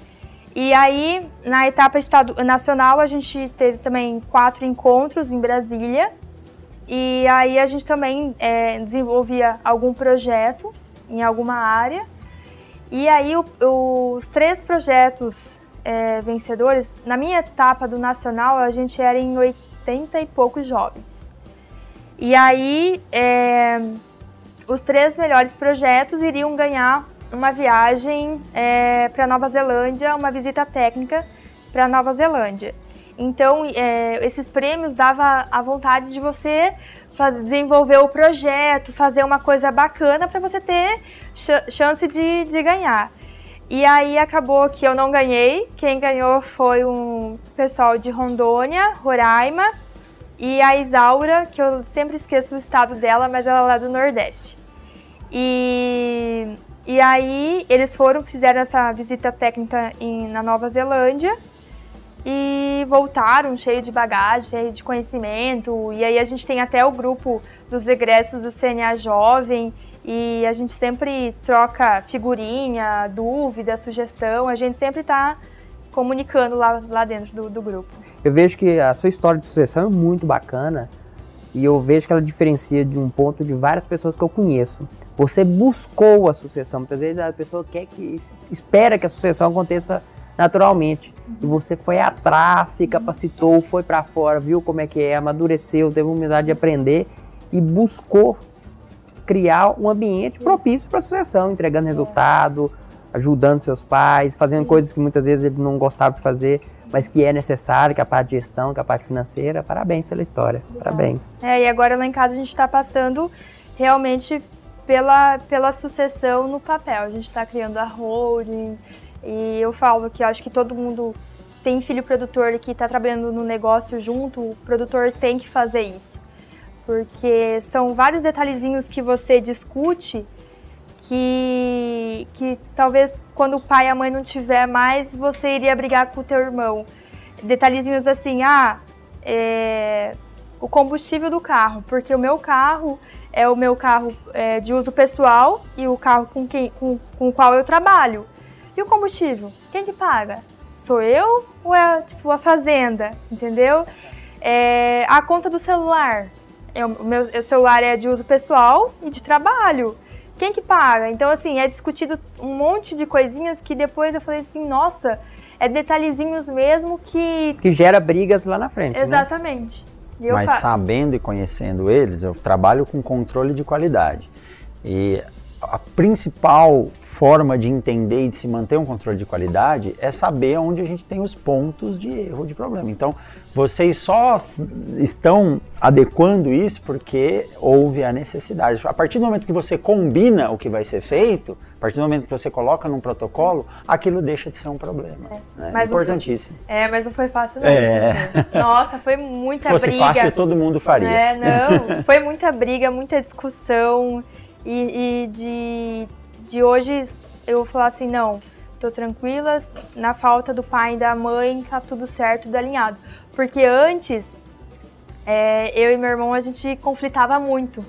[SPEAKER 3] E aí, na etapa estado, nacional, a gente teve também quatro encontros em Brasília. E aí a gente também é, desenvolvia algum projeto em alguma área. E aí o, os três projetos é, vencedores, na minha etapa do nacional a gente era em 80 e poucos jovens. E aí é, os três melhores projetos iriam ganhar uma viagem é, para Nova Zelândia, uma visita técnica para Nova Zelândia. Então, é, esses prêmios dava a vontade de você fazer, desenvolver o projeto, fazer uma coisa bacana para você ter ch chance de, de ganhar. E aí acabou que eu não ganhei. Quem ganhou foi um pessoal de Rondônia, Roraima e a Isaura, que eu sempre esqueço o estado dela, mas ela é lá do Nordeste. E, e aí eles foram, fizeram essa visita técnica em, na Nova Zelândia e voltaram cheio de bagagem, cheio de conhecimento. E aí a gente tem até o grupo dos egressos do CNA Jovem e a gente sempre troca figurinha, dúvida, sugestão, a gente sempre está comunicando lá, lá dentro do, do grupo.
[SPEAKER 4] Eu vejo que a sua história de sucessão é muito bacana e eu vejo que ela diferencia de um ponto de várias pessoas que eu conheço. Você buscou a sucessão, muitas vezes a pessoa quer que espera que a sucessão aconteça naturalmente. E você foi atrás, se capacitou, foi para fora, viu como é que é, amadureceu, teve humildade de aprender e buscou criar um ambiente propício para a sucessão, entregando resultado, ajudando seus pais, fazendo coisas que muitas vezes ele não gostava de fazer, mas que é necessário, que é a parte de gestão, que é a parte financeira. Parabéns pela história, parabéns.
[SPEAKER 3] É, e agora lá em casa a gente está passando realmente pela, pela sucessão no papel. A gente está criando a holding e eu falo que eu acho que todo mundo tem filho produtor que está trabalhando no negócio junto, o produtor tem que fazer isso porque são vários detalhezinhos que você discute que, que talvez quando o pai e a mãe não tiver mais, você iria brigar com o teu irmão. Detalhezinhos assim, ah, é, o combustível do carro, porque o meu carro é o meu carro é, de uso pessoal e o carro com, quem, com, com o qual eu trabalho. E o combustível? Quem que paga? sou eu ou é tipo a fazenda, entendeu? É, a conta do celular. Eu, o meu o celular é de uso pessoal e de trabalho. Quem que paga? Então, assim, é discutido um monte de coisinhas que depois eu falei assim, nossa, é detalhezinhos mesmo que.
[SPEAKER 4] Que gera brigas lá na frente. Né?
[SPEAKER 3] Exatamente.
[SPEAKER 2] Né? Mas sabendo e conhecendo eles, eu trabalho com controle de qualidade. E a principal forma de entender e de se manter um controle de qualidade é saber onde a gente tem os pontos de erro, de problema. Então, vocês só estão adequando isso porque houve a necessidade. A partir do momento que você combina o que vai ser feito, a partir do momento que você coloca num protocolo, aquilo deixa de ser um problema. É, né? mas Importantíssimo.
[SPEAKER 3] Foi, é, mas não foi fácil não. É. Nossa, foi muita
[SPEAKER 2] Se fosse
[SPEAKER 3] briga.
[SPEAKER 2] fácil, todo mundo faria.
[SPEAKER 3] É, não, foi muita briga, muita discussão e, e de de hoje eu falar assim, não, tô tranquila, na falta do pai e da mãe tá tudo certo, tudo alinhado. Porque antes, é, eu e meu irmão, a gente conflitava muito.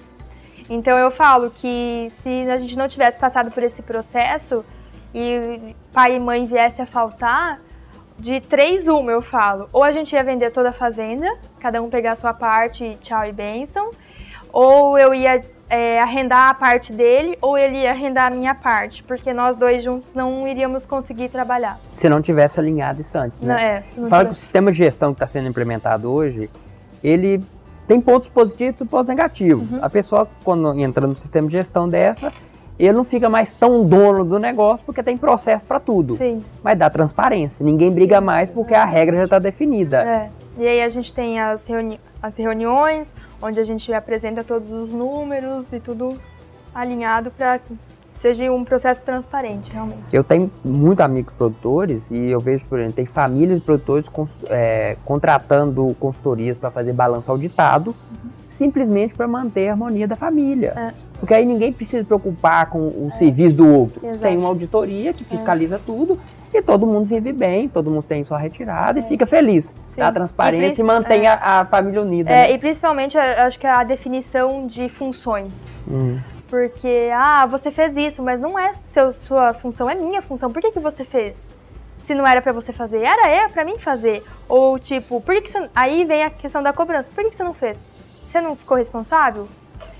[SPEAKER 3] Então eu falo que se a gente não tivesse passado por esse processo e pai e mãe viesse a faltar, de três uma eu falo, ou a gente ia vender toda a fazenda, cada um pegar a sua parte, tchau e bênção, ou eu ia é, arrendar a parte dele ou ele ia arrendar a minha parte, porque nós dois juntos não iríamos conseguir trabalhar.
[SPEAKER 4] Se não tivesse alinhado isso antes, né? Não, é, Fala tivesse... que o sistema de gestão que está sendo implementado hoje, ele tem pontos positivos e pontos negativos. Uhum. A pessoa, quando entra no sistema de gestão dessa, ele não fica mais tão dono do negócio porque tem processo para tudo. Sim. Mas dá transparência. Ninguém briga mais porque a regra já está definida.
[SPEAKER 3] É. E aí a gente tem as, reuni as reuniões, onde a gente apresenta todos os números e tudo alinhado para seja um processo transparente, realmente.
[SPEAKER 4] Eu tenho muitos amigos produtores e eu vejo, por exemplo, tem famílias de produtores é, contratando consultorias para fazer balanço auditado, uhum. simplesmente para manter a harmonia da família. É. Porque aí ninguém precisa se preocupar com o é. serviço do outro. Exato. Tem uma auditoria que fiscaliza é. tudo e todo mundo vive bem, todo mundo tem sua retirada é. e fica feliz. Sim. Dá transparência e, e mantém é. a, a, família unida.
[SPEAKER 3] É, né? E principalmente, acho que a definição de funções. Hum. Porque, ah, você fez isso, mas não é seu, sua função, é minha função. Por que, que você fez? Se não era para você fazer, era é para mim fazer. Ou tipo, por que, que você... Aí vem a questão da cobrança. Por que, que você não fez? Você não ficou responsável?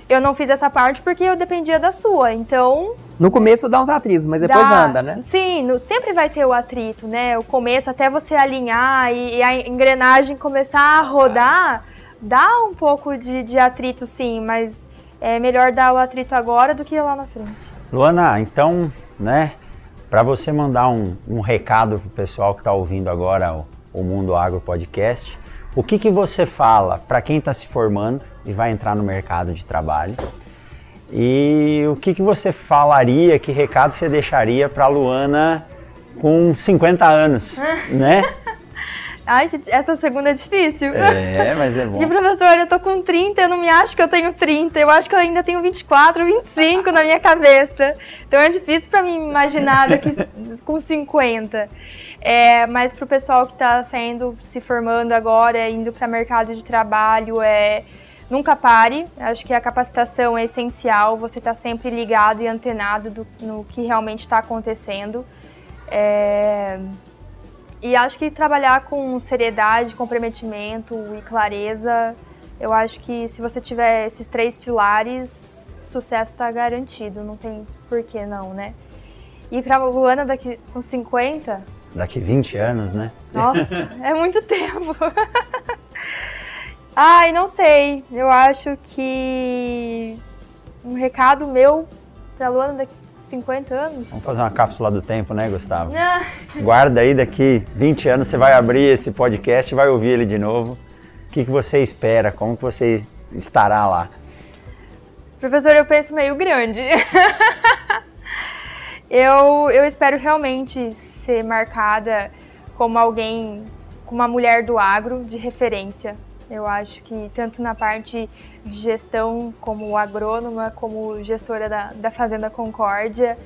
[SPEAKER 3] Eu não fiz essa parte porque eu dependia da sua, então...
[SPEAKER 4] No começo dá uns atritos, mas depois dá, anda, né?
[SPEAKER 3] Sim, no, sempre vai ter o atrito, né? O começo, até você alinhar e, e a engrenagem começar a rodar, dá um pouco de, de atrito, sim, mas é melhor dar o atrito agora do que lá na frente.
[SPEAKER 2] Luana, então, né, para você mandar um, um recado pro pessoal que está ouvindo agora o, o Mundo Agro Podcast, o que, que você fala para quem está se formando e vai entrar no mercado de trabalho? E o que, que você falaria, que recado você deixaria para a Luana com 50 anos, né?
[SPEAKER 3] Ai, essa segunda é difícil.
[SPEAKER 2] É, mas é bom.
[SPEAKER 3] E professor, eu tô com 30, eu não me acho que eu tenho 30. Eu acho que eu ainda tenho 24, 25 na minha cabeça. Então é difícil para mim imaginar daqui com 50. É, mas para o pessoal que está saindo, se formando agora, indo para mercado de trabalho, é, nunca pare. Acho que a capacitação é essencial. Você está sempre ligado e antenado do, no que realmente está acontecendo. É, e acho que trabalhar com seriedade, comprometimento e clareza, eu acho que se você tiver esses três pilares, sucesso está garantido. Não tem por que não, né? E para a Luana daqui com 50,
[SPEAKER 2] daqui 20 anos, né?
[SPEAKER 3] Nossa, é muito tempo. Ai, não sei. Eu acho que um recado meu pra Luana daqui 50 anos.
[SPEAKER 2] Vamos fazer uma cápsula do tempo, né, Gustavo? Ah. Guarda aí, daqui 20 anos você vai abrir esse podcast e vai ouvir ele de novo. O que, que você espera? Como que você estará lá?
[SPEAKER 3] Professor, eu penso meio grande. eu, eu espero realmente ser marcada como alguém, como uma mulher do agro de referência. Eu acho que tanto na parte de gestão como agrônoma, como gestora da, da Fazenda Concórdia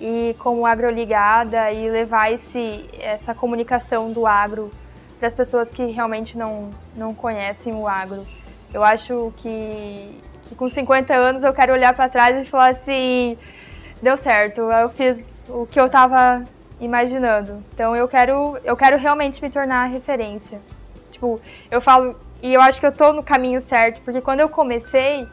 [SPEAKER 3] e como agroligada e levar esse, essa comunicação do agro para as pessoas que realmente não, não conhecem o agro. Eu acho que, que com 50 anos eu quero olhar para trás e falar assim, deu certo, eu fiz o que eu estava imaginando. Então eu quero, eu quero realmente me tornar referência. Tipo, eu falo, e eu acho que eu tô no caminho certo, porque quando eu comecei,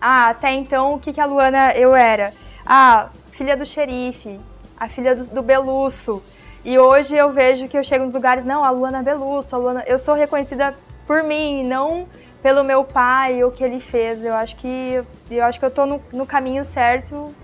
[SPEAKER 3] ah, até então o que, que a Luana eu era? Ah, filha do xerife, a filha do, do Belusso. E hoje eu vejo que eu chego nos lugares, não, a Luana Belusso, a Luana, eu sou reconhecida por mim, não pelo meu pai, o que ele fez. Eu acho que eu acho que eu tô no, no caminho certo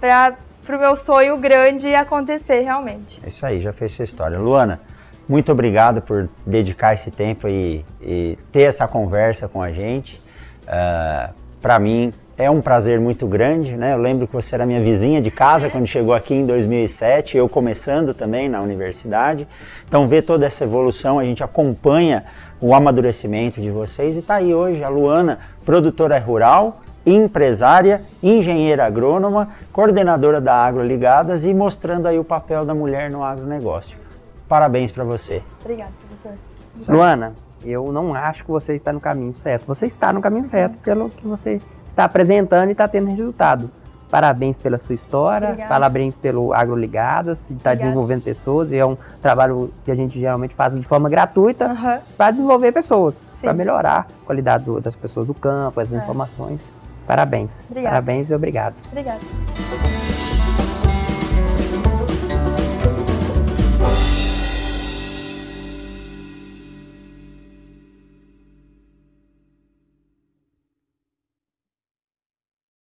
[SPEAKER 3] para o meu sonho grande acontecer realmente.
[SPEAKER 2] Isso aí, já fez sua história. Luana, muito obrigado por dedicar esse tempo e, e ter essa conversa com a gente. Uh, ah, para mim é um prazer muito grande, né? Eu lembro que você era minha vizinha de casa quando chegou aqui em 2007, eu começando também na universidade. Então ver toda essa evolução, a gente acompanha o amadurecimento de vocês e está aí hoje a Luana, produtora rural, empresária, engenheira agrônoma, coordenadora da Agroligadas e mostrando aí o papel da mulher no agronegócio. Parabéns para você.
[SPEAKER 3] Obrigada, professor.
[SPEAKER 4] Luana, eu não acho que você está no caminho certo. Você está no caminho certo pelo que você está apresentando e está tendo resultado. Parabéns pela sua história, Obrigada. parabéns pelo AgroLigadas, está desenvolvendo pessoas e é um trabalho que a gente geralmente faz de forma gratuita uhum. para desenvolver pessoas, para melhorar a qualidade do, das pessoas do campo, as é. informações. Parabéns. Obrigada. Parabéns e obrigado.
[SPEAKER 3] Obrigada.